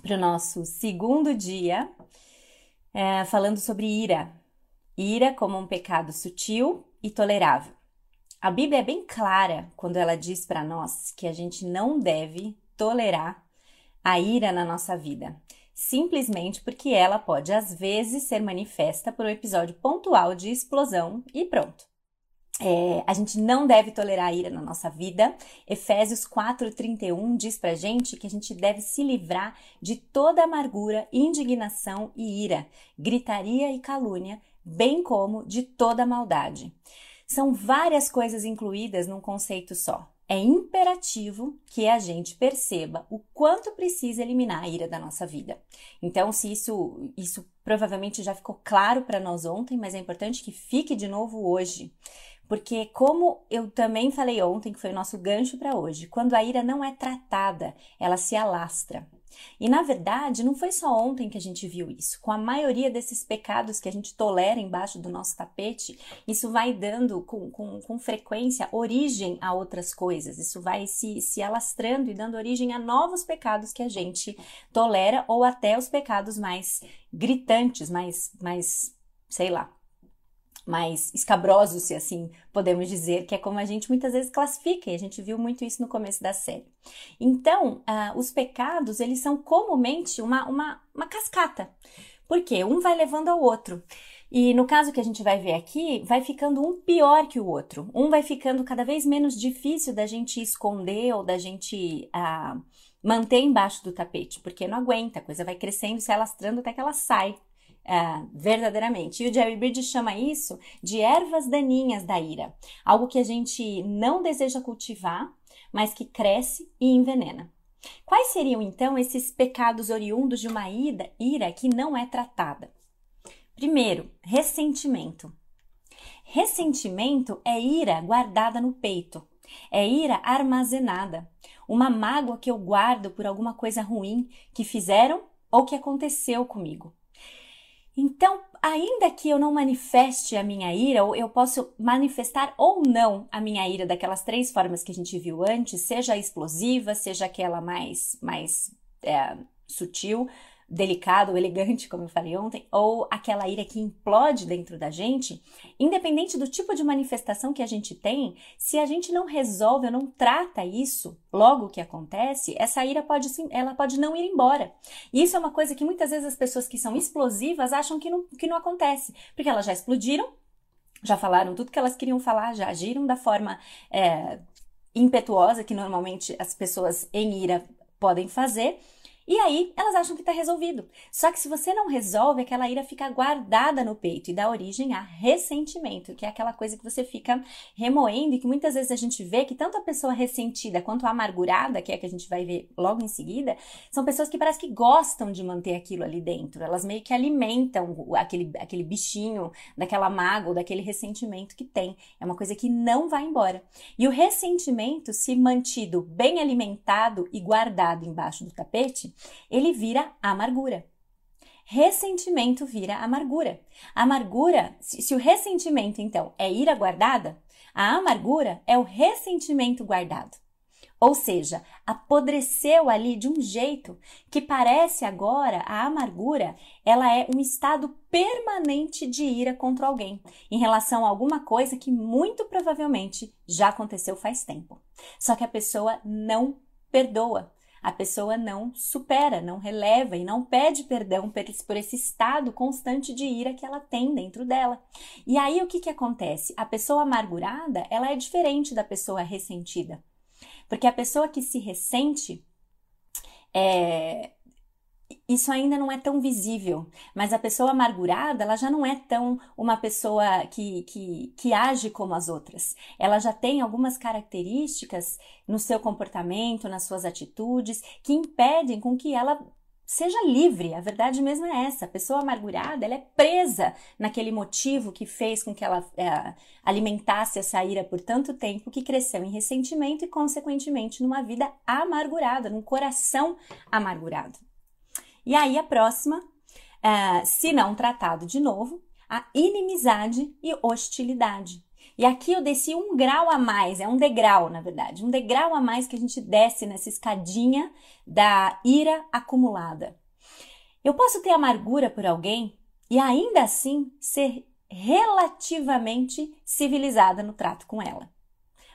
para o nosso segundo dia, é, falando sobre ira. Ira como um pecado sutil e tolerável. A Bíblia é bem clara quando ela diz para nós que a gente não deve tolerar a ira na nossa vida, simplesmente porque ela pode às vezes ser manifesta por um episódio pontual de explosão e pronto. É, a gente não deve tolerar a ira na nossa vida. Efésios 4,31 diz pra gente que a gente deve se livrar de toda amargura, indignação e ira, gritaria e calúnia, bem como de toda maldade. São várias coisas incluídas num conceito só. É imperativo que a gente perceba o quanto precisa eliminar a ira da nossa vida. Então, se isso, isso provavelmente já ficou claro para nós ontem, mas é importante que fique de novo hoje. Porque, como eu também falei ontem, que foi o nosso gancho para hoje, quando a ira não é tratada, ela se alastra. E na verdade, não foi só ontem que a gente viu isso. Com a maioria desses pecados que a gente tolera embaixo do nosso tapete, isso vai dando com, com, com frequência origem a outras coisas. Isso vai se, se alastrando e dando origem a novos pecados que a gente tolera ou até os pecados mais gritantes, mais, mais sei lá, mais escabrosos, se assim podemos dizer, que é como a gente muitas vezes classifica, e a gente viu muito isso no começo da série. Então, uh, os pecados, eles são comumente uma, uma, uma cascata, porque um vai levando ao outro. E no caso que a gente vai ver aqui, vai ficando um pior que o outro. Um vai ficando cada vez menos difícil da gente esconder ou da gente uh, manter embaixo do tapete, porque não aguenta, a coisa vai crescendo, se alastrando até que ela sai é, verdadeiramente. E o Jerry Bridges chama isso de ervas daninhas da ira, algo que a gente não deseja cultivar, mas que cresce e envenena. Quais seriam então esses pecados oriundos de uma ira que não é tratada? Primeiro, ressentimento. Ressentimento é ira guardada no peito, é ira armazenada, uma mágoa que eu guardo por alguma coisa ruim que fizeram ou que aconteceu comigo. Então, ainda que eu não manifeste a minha ira, ou eu posso manifestar ou não a minha ira daquelas três formas que a gente viu antes, seja explosiva, seja aquela mais, mais é, sutil, delicado, elegante, como eu falei ontem, ou aquela ira que implode dentro da gente, independente do tipo de manifestação que a gente tem, se a gente não resolve ou não trata isso logo que acontece, essa ira pode ela pode não ir embora. E isso é uma coisa que muitas vezes as pessoas que são explosivas acham que não, que não acontece, porque elas já explodiram, já falaram tudo que elas queriam falar, já agiram da forma é, impetuosa que normalmente as pessoas em ira podem fazer e aí elas acham que está resolvido. Só que se você não resolve, aquela ira fica guardada no peito e dá origem a ressentimento, que é aquela coisa que você fica remoendo e que muitas vezes a gente vê que tanto a pessoa ressentida quanto a amargurada, que é a que a gente vai ver logo em seguida, são pessoas que parece que gostam de manter aquilo ali dentro. Elas meio que alimentam aquele, aquele bichinho daquela mágoa, daquele ressentimento que tem. É uma coisa que não vai embora. E o ressentimento, se mantido bem alimentado e guardado embaixo do tapete, ele vira amargura. Ressentimento vira amargura. Amargura, se, se o ressentimento então é ira guardada, a amargura é o ressentimento guardado. Ou seja, apodreceu ali de um jeito que parece agora a amargura, ela é um estado permanente de ira contra alguém em relação a alguma coisa que muito provavelmente já aconteceu faz tempo. Só que a pessoa não perdoa, a pessoa não supera, não releva e não pede perdão por esse, estado constante de ira que ela tem dentro dela. E aí o que, que acontece? A pessoa amargurada, ela é diferente da pessoa ressentida. Porque a pessoa que se ressente, é, isso ainda não é tão visível, mas a pessoa amargurada, ela já não é tão uma pessoa que, que, que age como as outras. Ela já tem algumas características no seu comportamento, nas suas atitudes, que impedem com que ela seja livre. A verdade mesmo é essa. A pessoa amargurada, ela é presa naquele motivo que fez com que ela é, alimentasse essa ira por tanto tempo, que cresceu em ressentimento e, consequentemente, numa vida amargurada, num coração amargurado. E aí a próxima, é, se não tratado de novo, a inimizade e hostilidade. E aqui eu desci um grau a mais, é um degrau, na verdade, um degrau a mais que a gente desce nessa escadinha da ira acumulada. Eu posso ter amargura por alguém e ainda assim ser relativamente civilizada no trato com ela.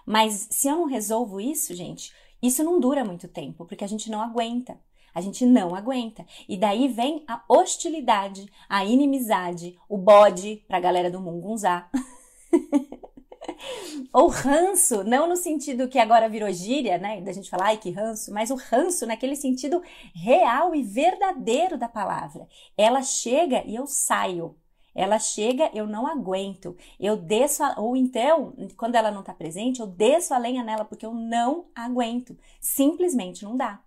Mas se eu não resolvo isso, gente, isso não dura muito tempo, porque a gente não aguenta. A gente não aguenta. E daí vem a hostilidade, a inimizade, o bode para a galera do mungunzá. Ou ranço, não no sentido que agora virou gíria, né? Da gente falar, ai que ranço, mas o ranço naquele sentido real e verdadeiro da palavra. Ela chega e eu saio. Ela chega, eu não aguento. Eu desço, a, ou então, quando ela não está presente, eu desço a lenha nela porque eu não aguento. Simplesmente não dá.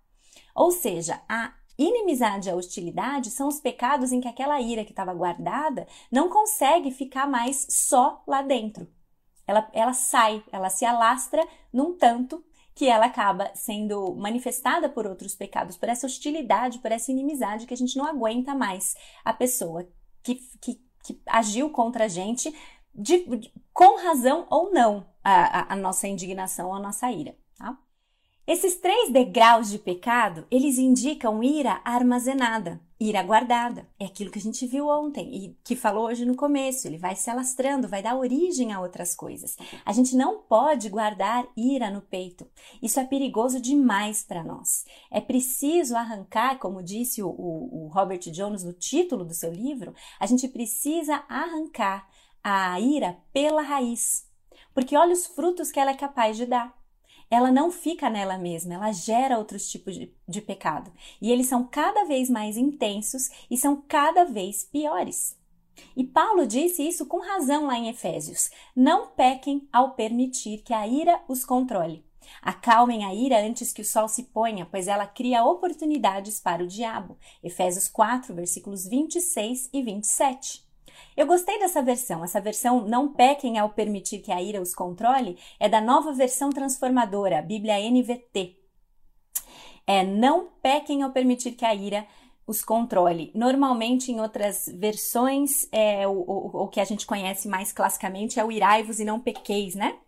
Ou seja, a Inimizade e a hostilidade são os pecados em que aquela ira que estava guardada não consegue ficar mais só lá dentro. Ela, ela sai, ela se alastra num tanto que ela acaba sendo manifestada por outros pecados, por essa hostilidade, por essa inimizade que a gente não aguenta mais a pessoa que, que, que agiu contra a gente, de, com razão ou não, a, a, a nossa indignação, a nossa ira. Esses três degraus de pecado, eles indicam ira armazenada, ira guardada. É aquilo que a gente viu ontem e que falou hoje no começo. Ele vai se alastrando, vai dar origem a outras coisas. A gente não pode guardar ira no peito. Isso é perigoso demais para nós. É preciso arrancar, como disse o, o, o Robert Jones no título do seu livro, a gente precisa arrancar a ira pela raiz. Porque olha os frutos que ela é capaz de dar ela não fica nela mesma, ela gera outros tipos de, de pecado. E eles são cada vez mais intensos e são cada vez piores. E Paulo disse isso com razão lá em Efésios: Não pequem ao permitir que a ira os controle. Acalmem a ira antes que o sol se ponha, pois ela cria oportunidades para o diabo. Efésios 4, versículos 26 e 27. Eu gostei dessa versão. Essa versão não pequem ao permitir que a ira os controle é da nova versão transformadora, Bíblia NVT. É não pequem ao permitir que a ira os controle. Normalmente, em outras versões, é, o, o, o que a gente conhece mais classicamente é o irai-vos e não pequeis, né?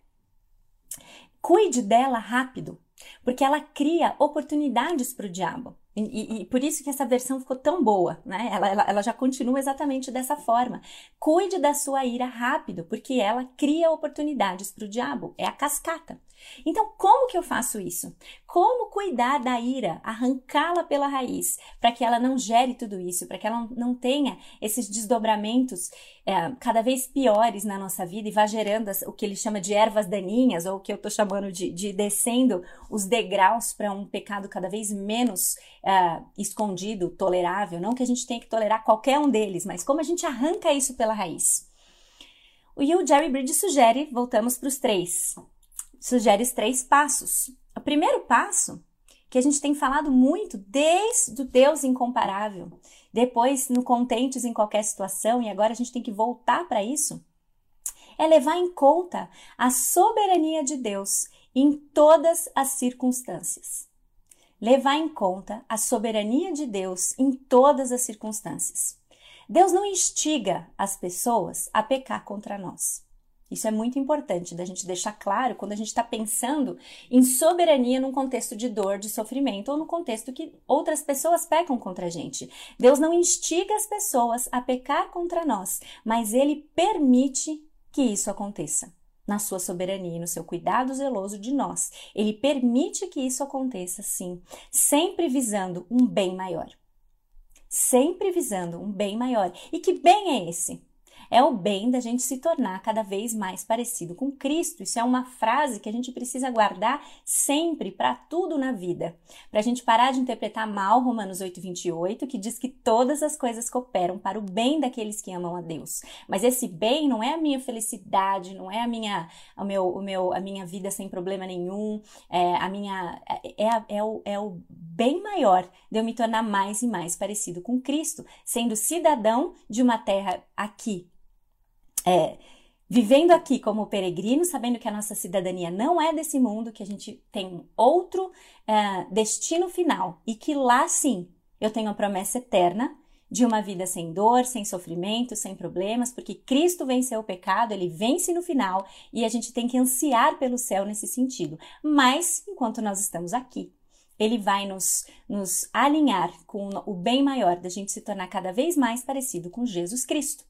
Cuide dela rápido, porque ela cria oportunidades para o diabo. E, e, por isso que essa versão ficou tão boa, né? Ela, ela, ela, já continua exatamente dessa forma. Cuide da sua ira rápido, porque ela cria oportunidades para o diabo. É a cascata. Então, como que eu faço isso? Como cuidar da ira, arrancá-la pela raiz, para que ela não gere tudo isso, para que ela não tenha esses desdobramentos é, cada vez piores na nossa vida e vá gerando o que ele chama de ervas daninhas, ou o que eu estou chamando de, de, descendo os degraus para um pecado cada vez menos é, escondido, tolerável. Não que a gente tenha que tolerar qualquer um deles, mas como a gente arranca isso pela raiz. E o Jerry Bridge sugere, voltamos para os três sugere os três passos. O primeiro passo, que a gente tem falado muito desde o Deus incomparável, depois no contentes em qualquer situação, e agora a gente tem que voltar para isso, é levar em conta a soberania de Deus em todas as circunstâncias. Levar em conta a soberania de Deus em todas as circunstâncias. Deus não instiga as pessoas a pecar contra nós. Isso é muito importante da gente deixar claro quando a gente está pensando em soberania num contexto de dor, de sofrimento ou no contexto que outras pessoas pecam contra a gente. Deus não instiga as pessoas a pecar contra nós, mas Ele permite que isso aconteça. Na sua soberania e no seu cuidado zeloso de nós. Ele permite que isso aconteça, sim, sempre visando um bem maior. Sempre visando um bem maior. E que bem é esse? É o bem da gente se tornar cada vez mais parecido com Cristo. Isso é uma frase que a gente precisa guardar sempre para tudo na vida. Para a gente parar de interpretar mal Romanos 8:28, que diz que todas as coisas cooperam para o bem daqueles que amam a Deus. Mas esse bem não é a minha felicidade, não é a minha, o meu, o meu, a minha vida sem problema nenhum, é a minha é, é, é, o, é o bem maior de eu me tornar mais e mais parecido com Cristo, sendo cidadão de uma terra aqui, é, vivendo aqui como peregrino, sabendo que a nossa cidadania não é desse mundo, que a gente tem outro é, destino final e que lá sim eu tenho a promessa eterna de uma vida sem dor, sem sofrimento, sem problemas, porque Cristo venceu o pecado, ele vence no final e a gente tem que ansiar pelo céu nesse sentido. Mas enquanto nós estamos aqui, ele vai nos, nos alinhar com o bem maior da gente se tornar cada vez mais parecido com Jesus Cristo.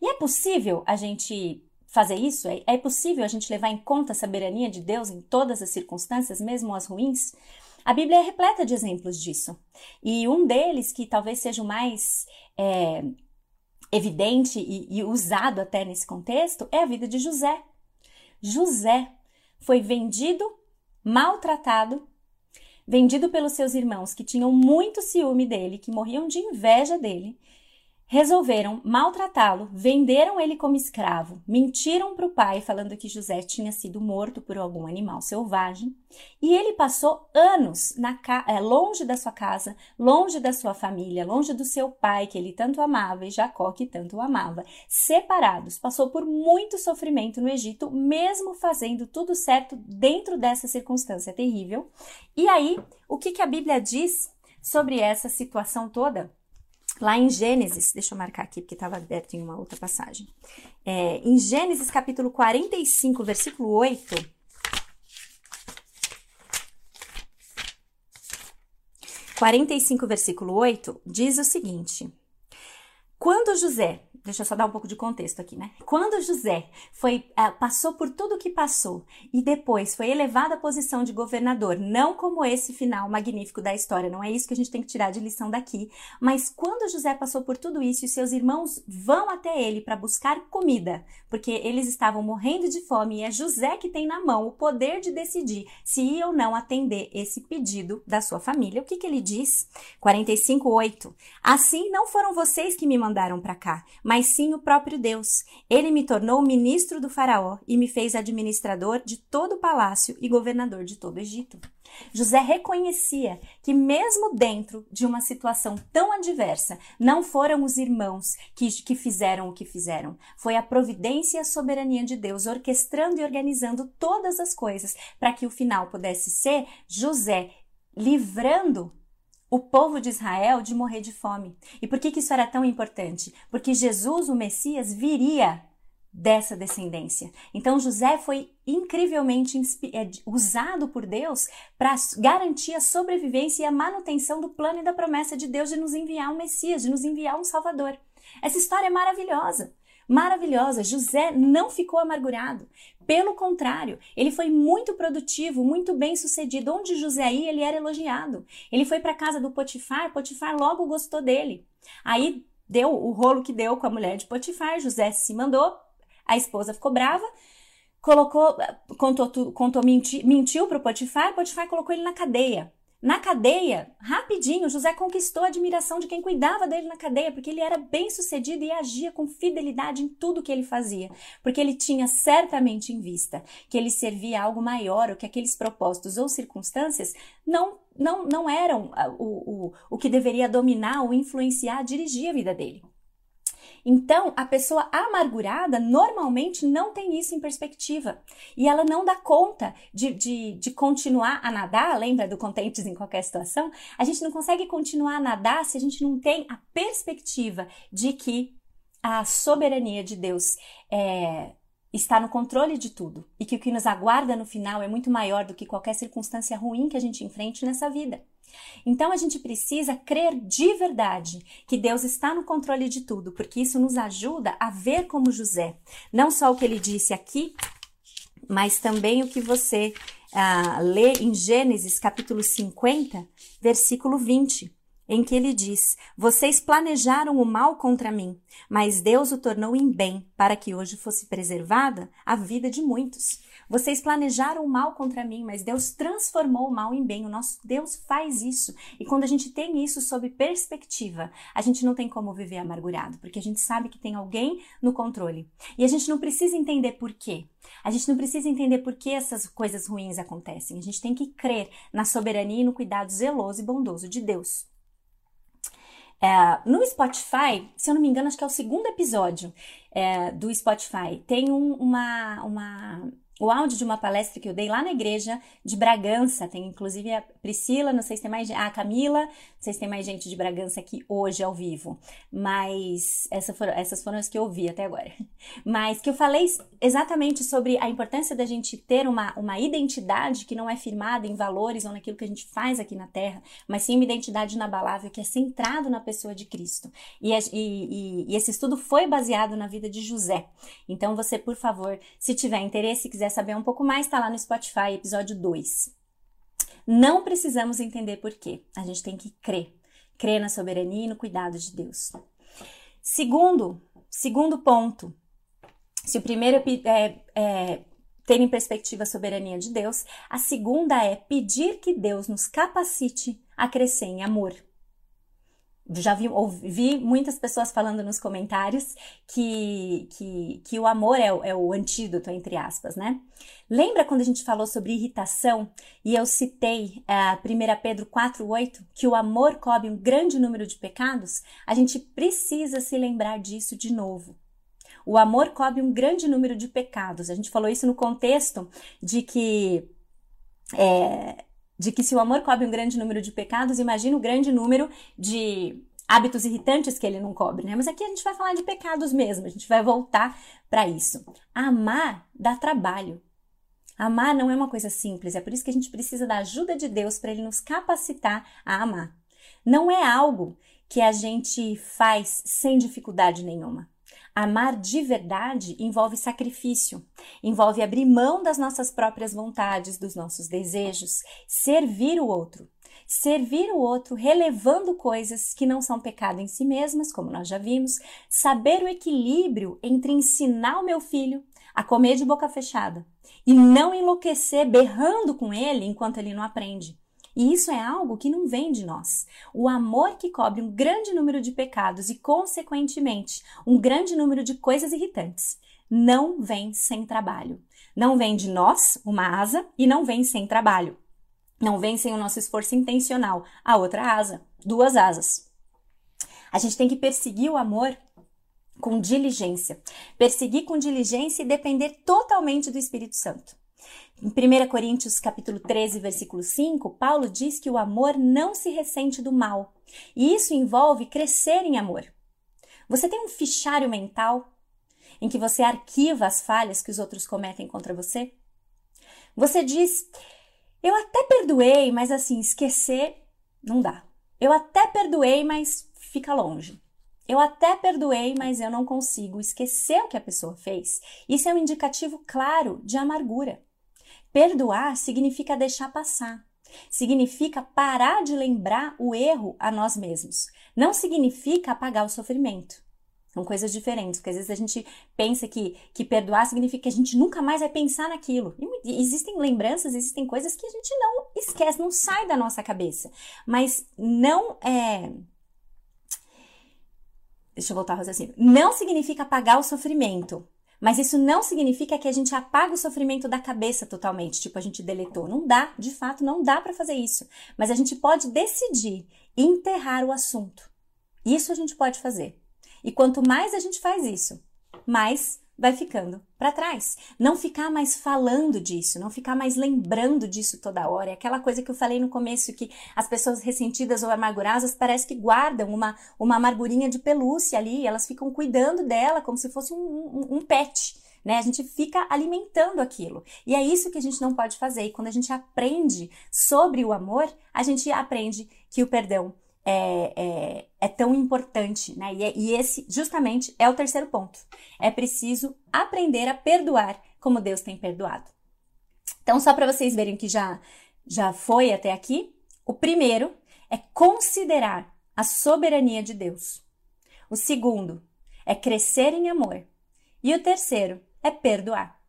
E é possível a gente fazer isso? É, é possível a gente levar em conta a soberania de Deus em todas as circunstâncias, mesmo as ruins? A Bíblia é repleta de exemplos disso. E um deles, que talvez seja o mais é, evidente e, e usado até nesse contexto, é a vida de José. José foi vendido, maltratado, vendido pelos seus irmãos que tinham muito ciúme dele, que morriam de inveja dele, resolveram maltratá-lo, venderam ele como escravo, mentiram para o pai falando que José tinha sido morto por algum animal selvagem, e ele passou anos na é, longe da sua casa, longe da sua família, longe do seu pai que ele tanto amava e Jacó que tanto o amava, separados, passou por muito sofrimento no Egito, mesmo fazendo tudo certo dentro dessa circunstância terrível. E aí, o que, que a Bíblia diz sobre essa situação toda? Lá em Gênesis, deixa eu marcar aqui porque estava aberto em uma outra passagem. É, em Gênesis capítulo 45, versículo 8. Quarenta versículo 8, diz o seguinte: Quando José deixa eu só dar um pouco de contexto aqui, né? Quando José foi uh, passou por tudo o que passou e depois foi elevado à posição de governador, não como esse final magnífico da história, não é isso que a gente tem que tirar de lição daqui, mas quando José passou por tudo isso e seus irmãos vão até ele para buscar comida, porque eles estavam morrendo de fome e é José que tem na mão o poder de decidir se ia ou não atender esse pedido da sua família. O que que ele diz? 45:8. Assim não foram vocês que me mandaram para cá, mas sim o próprio Deus. Ele me tornou ministro do Faraó e me fez administrador de todo o palácio e governador de todo o Egito. José reconhecia que, mesmo dentro de uma situação tão adversa, não foram os irmãos que, que fizeram o que fizeram. Foi a providência e a soberania de Deus orquestrando e organizando todas as coisas para que o final pudesse ser José livrando o povo de Israel de morrer de fome. E por que, que isso era tão importante? Porque Jesus, o Messias, viria dessa descendência. Então José foi incrivelmente é, usado por Deus para garantir a sobrevivência e a manutenção do plano e da promessa de Deus de nos enviar um Messias, de nos enviar um Salvador. Essa história é maravilhosa maravilhosa. José não ficou amargurado. Pelo contrário, ele foi muito produtivo, muito bem sucedido. Onde José ia, ele era elogiado. Ele foi para a casa do Potifar, Potifar logo gostou dele. Aí deu o rolo que deu com a mulher de Potifar, José se mandou, a esposa ficou brava, colocou, contou, contou mentiu, mentiu para o Potifar, Potifar colocou ele na cadeia. Na cadeia, rapidinho, José conquistou a admiração de quem cuidava dele na cadeia, porque ele era bem sucedido e agia com fidelidade em tudo que ele fazia, porque ele tinha certamente em vista que ele servia a algo maior, ou que aqueles propósitos ou circunstâncias não, não, não eram ah, o, o, o que deveria dominar ou influenciar, dirigir a vida dele. Então, a pessoa amargurada normalmente não tem isso em perspectiva e ela não dá conta de, de, de continuar a nadar. Lembra do contentes em qualquer situação? A gente não consegue continuar a nadar se a gente não tem a perspectiva de que a soberania de Deus é, está no controle de tudo e que o que nos aguarda no final é muito maior do que qualquer circunstância ruim que a gente enfrente nessa vida. Então a gente precisa crer de verdade que Deus está no controle de tudo, porque isso nos ajuda a ver como José, não só o que ele disse aqui, mas também o que você ah, lê em Gênesis capítulo 50, versículo 20. Em que ele diz: Vocês planejaram o mal contra mim, mas Deus o tornou em bem, para que hoje fosse preservada a vida de muitos. Vocês planejaram o mal contra mim, mas Deus transformou o mal em bem. O nosso Deus faz isso. E quando a gente tem isso sob perspectiva, a gente não tem como viver amargurado, porque a gente sabe que tem alguém no controle. E a gente não precisa entender por quê. A gente não precisa entender por que essas coisas ruins acontecem. A gente tem que crer na soberania e no cuidado zeloso e bondoso de Deus. É, no Spotify, se eu não me engano, acho que é o segundo episódio é, do Spotify, tem um, uma, uma o áudio de uma palestra que eu dei lá na igreja de Bragança. Tem inclusive a Priscila, não sei se tem mais a Camila, não sei se tem mais gente de Bragança aqui hoje ao vivo, mas essa foram, essas foram as que eu vi até agora. Mas que eu falei exatamente sobre a importância da gente ter uma, uma identidade que não é firmada em valores ou naquilo que a gente faz aqui na Terra, mas sim uma identidade inabalável que é centrado na pessoa de Cristo. E, e, e, esse estudo foi baseado na vida de José. Então você, por favor, se tiver interesse e quiser saber um pouco mais, está lá no Spotify, episódio 2. Não precisamos entender por quê. A gente tem que crer. Crer na soberania e no cuidado de Deus. Segundo, segundo ponto. Se o primeiro é, é ter em perspectiva a soberania de Deus, a segunda é pedir que Deus nos capacite a crescer em amor já vi, ouvi muitas pessoas falando nos comentários que, que, que o amor é, é, o antídoto, entre aspas, né? Lembra quando a gente falou sobre irritação e eu citei uh, é, 1 Pedro 4,8 que o amor cobre um grande número de pecados? A gente precisa se lembrar disso de novo. O amor cobre um grande número de pecados. A gente falou isso no contexto de que. É, de que se o amor cobre um grande número de pecados, imagina o grande número de hábitos irritantes que ele não cobre, né? Mas aqui a gente vai falar de pecados mesmo, a gente vai voltar para isso. Amar dá trabalho. Amar não é uma coisa simples, é por isso que a gente precisa da ajuda de Deus para ele nos capacitar a amar. Não é algo que a gente faz sem dificuldade nenhuma. Amar de verdade envolve sacrifício, envolve abrir mão das nossas próprias vontades, dos nossos desejos, servir o outro. Servir o outro relevando coisas que não são pecado em si mesmas, como nós já vimos, saber o equilíbrio entre ensinar o meu filho a comer de boca fechada e não enlouquecer berrando com ele enquanto ele não aprende. E isso é algo que não vem de nós. O amor que cobre um grande número de pecados e, consequentemente, um grande número de coisas irritantes, não vem sem trabalho. Não vem de nós, uma asa, e não vem sem trabalho. Não vem sem o nosso esforço intencional, a outra asa, duas asas. A gente tem que perseguir o amor com diligência. Perseguir com diligência e depender totalmente do Espírito Santo. Em 1 Coríntios capítulo 13, versículo 5, Paulo diz que o amor não se ressente do mal. E isso envolve crescer em amor. Você tem um fichário mental em que você arquiva as falhas que os outros cometem contra você? Você diz: "Eu até perdoei, mas assim, esquecer não dá. Eu até perdoei, mas fica longe." Eu até perdoei, mas eu não consigo esquecer o que a pessoa fez. Isso é um indicativo claro de amargura. Perdoar significa deixar passar. Significa parar de lembrar o erro a nós mesmos. Não significa apagar o sofrimento. São coisas diferentes, porque às vezes a gente pensa que, que perdoar significa que a gente nunca mais vai pensar naquilo. E existem lembranças, existem coisas que a gente não esquece, não sai da nossa cabeça. Mas não é. Deixa eu voltar ao raciocínio. Não significa apagar o sofrimento. Mas isso não significa que a gente apaga o sofrimento da cabeça totalmente, tipo a gente deletou. Não dá, de fato, não dá para fazer isso. Mas a gente pode decidir enterrar o assunto. Isso a gente pode fazer. E quanto mais a gente faz isso, mais vai ficando para trás. Não ficar mais falando disso, não ficar mais lembrando disso toda hora. É aquela coisa que eu falei no começo, que as pessoas ressentidas ou amargurosas parece que guardam uma, uma amargurinha de pelúcia ali, elas ficam cuidando dela como se fosse um, um, um pet. Né? A gente fica alimentando aquilo. E é isso que a gente não pode fazer. E quando a gente aprende sobre o amor, a gente aprende que o perdão é, é, é, tão importante, né? E, é, e esse, justamente, é o terceiro ponto. É preciso aprender a perdoar como Deus tem perdoado. Então, só para vocês verem que já, já foi até aqui, o primeiro é considerar a soberania de Deus. O segundo é crescer em amor. E o terceiro é perdoar.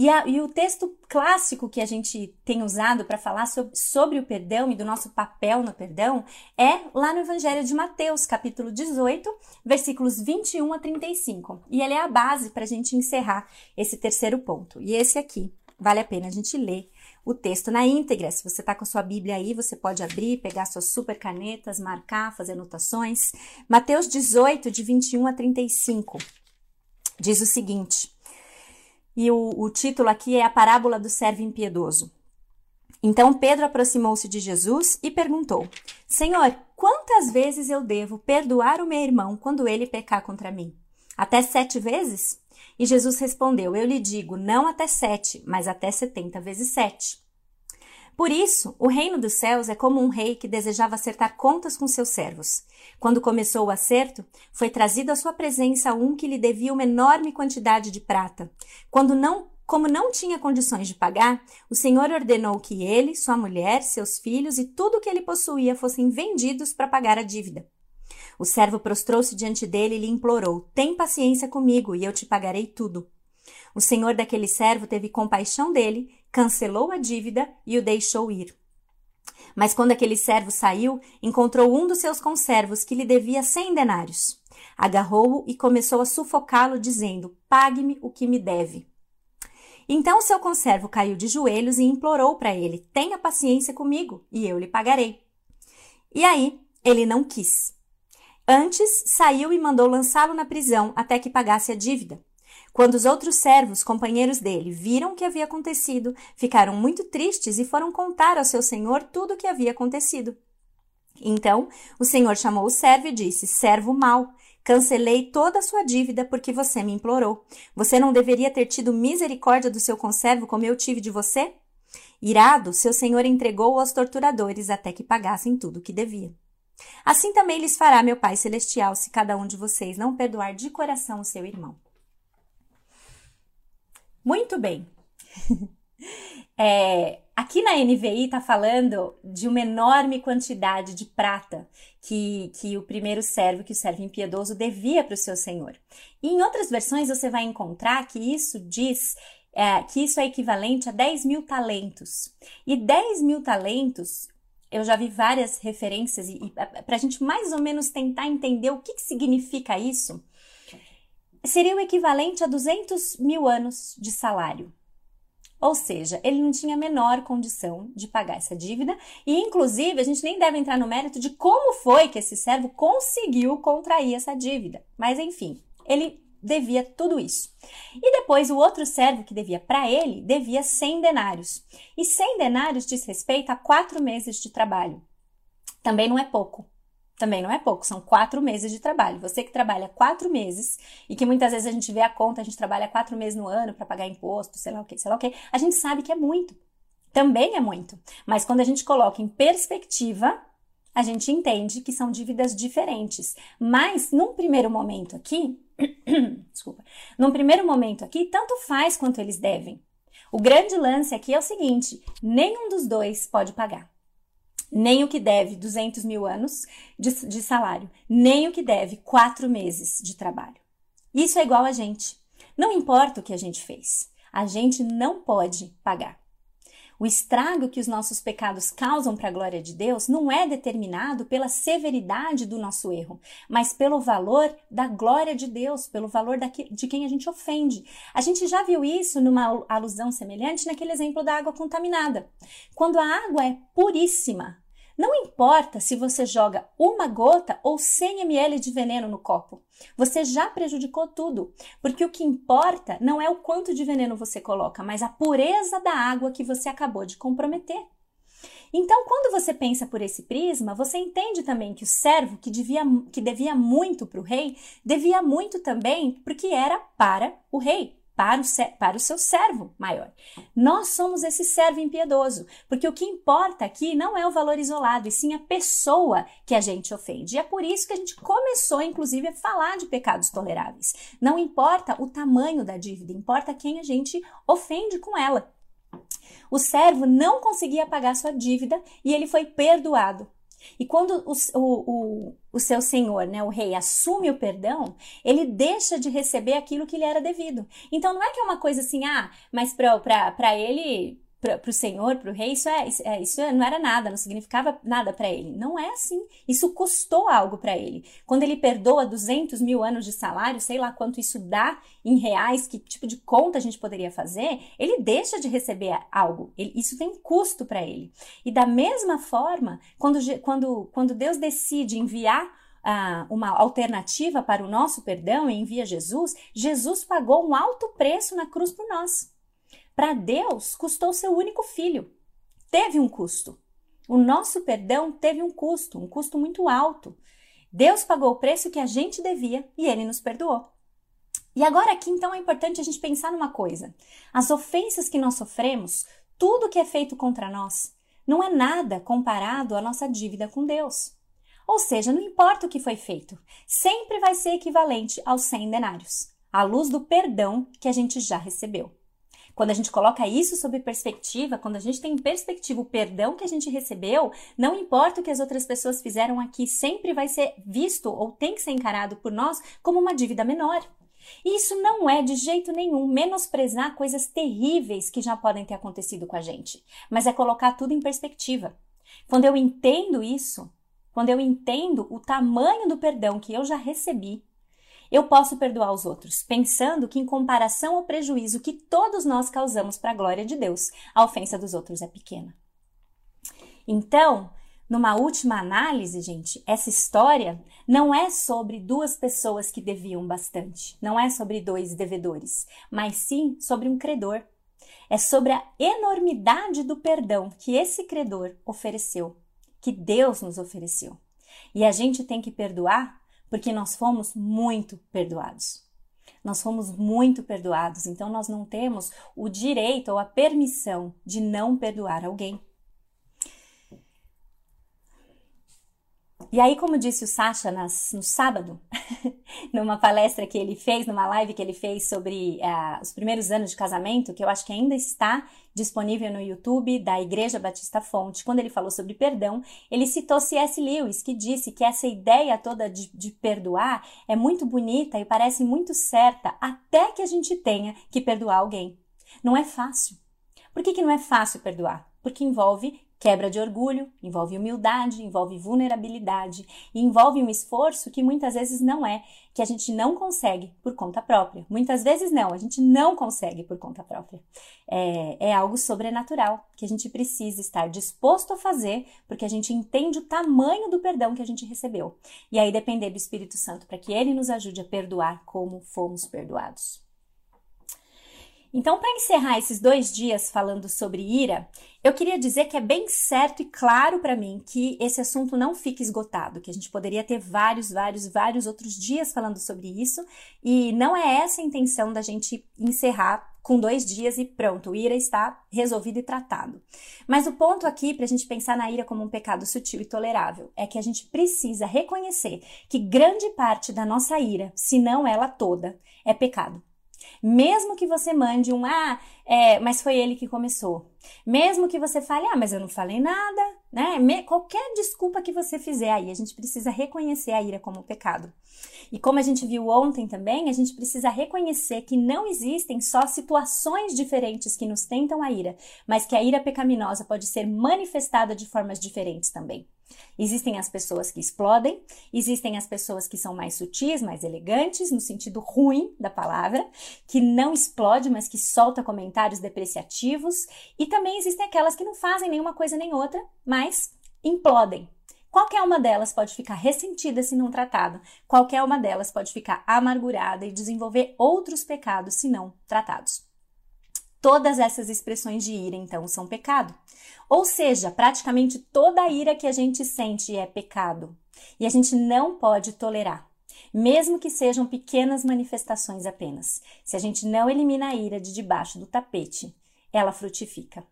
E, a, e, o texto clássico que a gente tem usado para falar sobre, sobre, o perdão e do nosso papel no perdão é lá no Evangelho de Mateus, capítulo 18, versículos 21 a 35. E ele é a base para a gente encerrar esse terceiro ponto. E esse aqui, vale a pena a gente ler o texto na íntegra. Se você está com a sua Bíblia aí, você pode abrir, pegar suas super canetas, marcar, fazer anotações. Mateus 18, de 21 a 35, diz o seguinte. E o, o título aqui é a parábola do servo impiedoso. Então Pedro aproximou-se de Jesus e perguntou: Senhor, quantas vezes eu devo perdoar o meu irmão quando ele pecar contra mim? Até sete vezes? E Jesus respondeu: Eu lhe digo, não até sete, mas até setenta vezes sete. Por isso, o reino dos céus é como um rei que desejava acertar contas com seus servos. Quando começou o acerto, foi trazido à sua presença um que lhe devia uma enorme quantidade de prata. Quando não como não tinha condições de pagar, o Senhor ordenou que ele, sua mulher, seus filhos e tudo o que ele possuía fossem vendidos para pagar a dívida. O servo prostrou-se diante dele e lhe implorou: Tem paciência comigo e eu te pagarei tudo. O senhor daquele servo teve compaixão dele, cancelou a dívida e o deixou ir. Mas quando aquele servo saiu, encontrou um dos seus conservos que lhe devia cem denários. Agarrou-o e começou a sufocá-lo, dizendo: Pague-me o que me deve. Então seu conservo caiu de joelhos e implorou para ele: Tenha paciência comigo e eu lhe pagarei. E aí ele não quis. Antes saiu e mandou lançá-lo na prisão até que pagasse a dívida. Quando os outros servos, companheiros dele, viram o que havia acontecido, ficaram muito tristes e foram contar ao seu senhor tudo o que havia acontecido. Então o senhor chamou o servo e disse: Servo mau, cancelei toda a sua dívida porque você me implorou. Você não deveria ter tido misericórdia do seu conservo como eu tive de você? Irado, seu senhor entregou-o aos torturadores até que pagassem tudo o que devia. Assim também lhes fará meu Pai Celestial se cada um de vocês não perdoar de coração o seu irmão. Muito bem. é, aqui na NVI está falando de uma enorme quantidade de prata que, que o primeiro servo, que o servo impiedoso, devia para o seu senhor. E em outras versões você vai encontrar que isso diz é, que isso é equivalente a 10 mil talentos. E 10 mil talentos, eu já vi várias referências, e, e para a gente mais ou menos tentar entender o que, que significa isso, seria o equivalente a 200 mil anos de salário. Ou seja, ele não tinha a menor condição de pagar essa dívida, e inclusive a gente nem deve entrar no mérito de como foi que esse servo conseguiu contrair essa dívida. Mas enfim, ele devia tudo isso. E depois o outro servo que devia para ele devia 100 denários. E 100 denários diz respeito a quatro meses de trabalho. Também não é pouco. Também não é pouco, são quatro meses de trabalho. Você que trabalha quatro meses e que muitas vezes a gente vê a conta, a gente trabalha quatro meses no ano para pagar imposto, sei lá o que, sei lá o que, a gente sabe que é muito. Também é muito. Mas quando a gente coloca em perspectiva, a gente entende que são dívidas diferentes. Mas num primeiro momento aqui, desculpa, num primeiro momento aqui, tanto faz quanto eles devem. O grande lance aqui é o seguinte: nenhum dos dois pode pagar nem o que deve 200 mil anos de, de salário, nem o que deve quatro meses de trabalho. Isso é igual a gente. Não importa o que a gente fez, a gente não pode pagar. O estrago que os nossos pecados causam para a glória de Deus não é determinado pela severidade do nosso erro, mas pelo valor da glória de Deus, pelo valor de quem a gente ofende. A gente já viu isso numa alusão semelhante naquele exemplo da água contaminada. Quando a água é puríssima, não importa se você joga uma gota ou 100 ml de veneno no copo, você já prejudicou tudo, porque o que importa não é o quanto de veneno você coloca, mas a pureza da água que você acabou de comprometer. Então, quando você pensa por esse prisma, você entende também que o servo que, devia, que devia muito para o rei, devia muito também porque era para o rei para o, para o seu servo maior. Nós somos esse servo impiedoso, porque o que importa aqui não é o valor isolado, e sim a pessoa que a gente ofende. E é por isso que a gente começou, inclusive, a falar de pecados toleráveis. Não importa o tamanho da dívida, importa quem a gente ofende com ela. O servo não conseguia pagar sua dívida e ele foi perdoado. E quando o, o, o, seu senhor, né, o rei, assume o perdão, ele deixa de receber aquilo que lhe era devido. Então não é que é uma coisa assim, ah, mas para ele para o Senhor, para o rei, isso, é, isso, é, isso não era nada, não significava nada para ele. Não é assim. Isso custou algo para ele. Quando ele perdoa 200 mil anos de salário, sei lá quanto isso dá em reais, que tipo de conta a gente poderia fazer, ele deixa de receber algo. Ele, isso tem custo para ele. E da mesma forma, quando, quando, quando Deus decide enviar ah, uma alternativa para o nosso perdão e envia Jesus, Jesus pagou um alto preço na cruz por nós. Para Deus, custou seu único filho. Teve um custo. O nosso perdão teve um custo, um custo muito alto. Deus pagou o preço que a gente devia e ele nos perdoou. E agora aqui então é importante a gente pensar numa coisa. As ofensas que nós sofremos, tudo que é feito contra nós, não é nada comparado à nossa dívida com Deus. Ou seja, não importa o que foi feito, sempre vai ser equivalente aos 100 denários, à luz do perdão que a gente já recebeu. Quando a gente coloca isso sob perspectiva, quando a gente tem em perspectiva o perdão que a gente recebeu, não importa o que as outras pessoas fizeram aqui, sempre vai ser visto ou tem que ser encarado por nós como uma dívida menor. E isso não é de jeito nenhum menosprezar coisas terríveis que já podem ter acontecido com a gente, mas é colocar tudo em perspectiva. Quando eu entendo isso, quando eu entendo o tamanho do perdão que eu já recebi, eu posso perdoar os outros, pensando que, em comparação ao prejuízo que todos nós causamos para a glória de Deus, a ofensa dos outros é pequena. Então, numa última análise, gente, essa história não é sobre duas pessoas que deviam bastante, não é sobre dois devedores, mas sim sobre um credor. É sobre a enormidade do perdão que esse credor ofereceu, que Deus nos ofereceu. E a gente tem que perdoar porque nós fomos muito perdoados. Nós fomos muito perdoados, então nós não temos o direito ou a permissão de não perdoar alguém. E aí, como disse o Sasha nas, no sábado, numa palestra que ele fez, numa live que ele fez sobre uh, os primeiros anos de casamento, que eu acho que ainda está disponível no YouTube da Igreja Batista Fonte, quando ele falou sobre perdão, ele citou C.S. Lewis, que disse que essa ideia toda de, de perdoar é muito bonita e parece muito certa até que a gente tenha que perdoar alguém. Não é fácil. Por que, que não é fácil perdoar? Porque envolve Quebra de orgulho envolve humildade, envolve vulnerabilidade e envolve um esforço que muitas vezes não é, que a gente não consegue por conta própria. Muitas vezes não, a gente não consegue por conta própria. É, é algo sobrenatural que a gente precisa estar disposto a fazer porque a gente entende o tamanho do perdão que a gente recebeu. E aí depender do Espírito Santo para que ele nos ajude a perdoar como fomos perdoados. Então, para encerrar esses dois dias falando sobre ira, eu queria dizer que é bem certo e claro para mim que esse assunto não fica esgotado, que a gente poderia ter vários, vários, vários outros dias falando sobre isso, e não é essa a intenção da gente encerrar com dois dias e pronto, ira está resolvido e tratado. Mas o ponto aqui, para a gente pensar na ira como um pecado sutil e tolerável, é que a gente precisa reconhecer que grande parte da nossa ira, se não ela toda, é pecado. Mesmo que você mande um ah, é, mas foi ele que começou. Mesmo que você fale, ah, mas eu não falei nada, né? Me, qualquer desculpa que você fizer aí, a gente precisa reconhecer a ira como pecado. E como a gente viu ontem também, a gente precisa reconhecer que não existem só situações diferentes que nos tentam a ira, mas que a ira pecaminosa pode ser manifestada de formas diferentes também. Existem as pessoas que explodem, existem as pessoas que são mais sutis, mais elegantes, no sentido ruim da palavra, que não explode, mas que solta comentários depreciativos, e também existem aquelas que não fazem nenhuma coisa nem outra, mas implodem. Qualquer uma delas pode ficar ressentida se não tratada, qualquer uma delas pode ficar amargurada e desenvolver outros pecados se não tratados. Todas essas expressões de ira, então, são pecado. Ou seja, praticamente toda a ira que a gente sente é pecado. E a gente não pode tolerar, mesmo que sejam pequenas manifestações apenas. Se a gente não elimina a ira de debaixo do tapete, ela frutifica.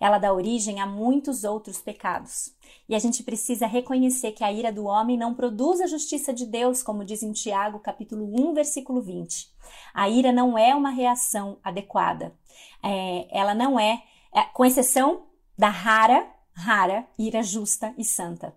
Ela dá origem a muitos outros pecados. E a gente precisa reconhecer que a ira do homem não produz a justiça de Deus, como diz em Tiago, capítulo 1, versículo 20. A ira não é uma reação adequada. É, ela não é, é, com exceção da rara, rara ira justa e santa.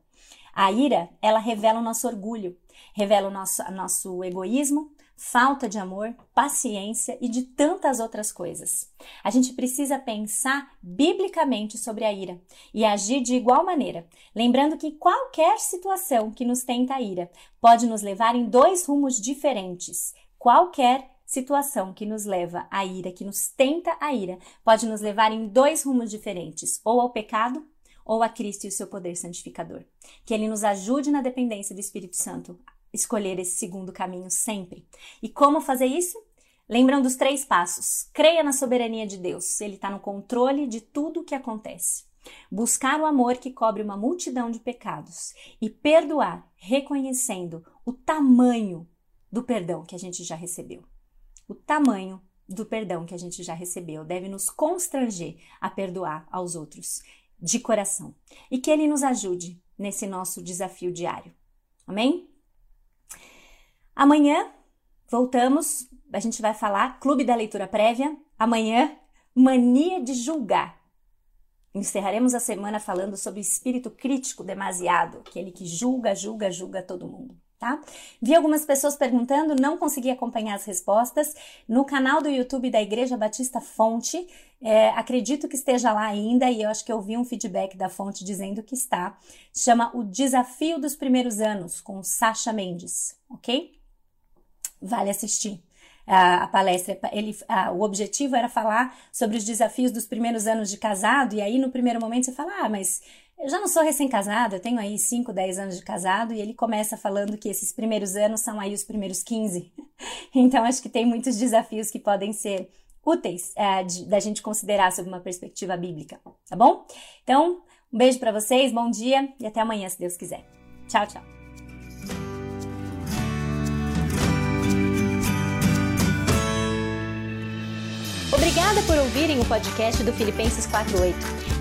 A ira, ela revela o nosso orgulho, revela o nosso, nosso egoísmo, falta de amor, paciência e de tantas outras coisas. A gente precisa pensar biblicamente sobre a ira e agir de igual maneira, lembrando que qualquer situação que nos tenta a ira pode nos levar em dois rumos diferentes. Qualquer situação que nos leva à ira, que nos tenta a ira, pode nos levar em dois rumos diferentes, ou ao pecado ou a Cristo e o seu poder santificador. Que ele nos ajude na dependência do Espírito Santo escolher esse segundo caminho sempre. E como fazer isso? Lembram dos três passos. Creia na soberania de Deus, Ele está no controle de tudo o que acontece. Buscar o amor que cobre uma multidão de pecados e perdoar, reconhecendo o tamanho do perdão que a gente já recebeu. O tamanho do perdão que a gente já recebeu deve nos constranger a perdoar aos outros de coração e que Ele nos ajude nesse nosso desafio diário. Amém? Amanhã voltamos, a gente vai falar Clube da Leitura Prévia. Amanhã, mania de julgar. Encerraremos a semana falando sobre o espírito crítico demasiado, aquele que julga, julga, julga todo mundo. Tá? Vi algumas pessoas perguntando, não consegui acompanhar as respostas. No canal do YouTube da Igreja Batista Fonte, é, acredito que esteja lá ainda e eu acho que eu vi um feedback da fonte dizendo que está. Chama O Desafio dos Primeiros Anos, com Sasha Mendes, ok? vale assistir a, a palestra. Ele, a, o objetivo era falar sobre os desafios dos primeiros anos de casado, e aí no primeiro momento você fala, ah, mas eu já não sou recém-casado, eu tenho aí 5, 10 anos de casado, e ele começa falando que esses primeiros anos são aí os primeiros 15. então acho que tem muitos desafios que podem ser úteis é, de, da gente considerar sob uma perspectiva bíblica, tá bom? Então, um beijo para vocês, bom dia e até amanhã, se Deus quiser. Tchau, tchau. Obrigada por ouvirem o podcast do Filipenses 48.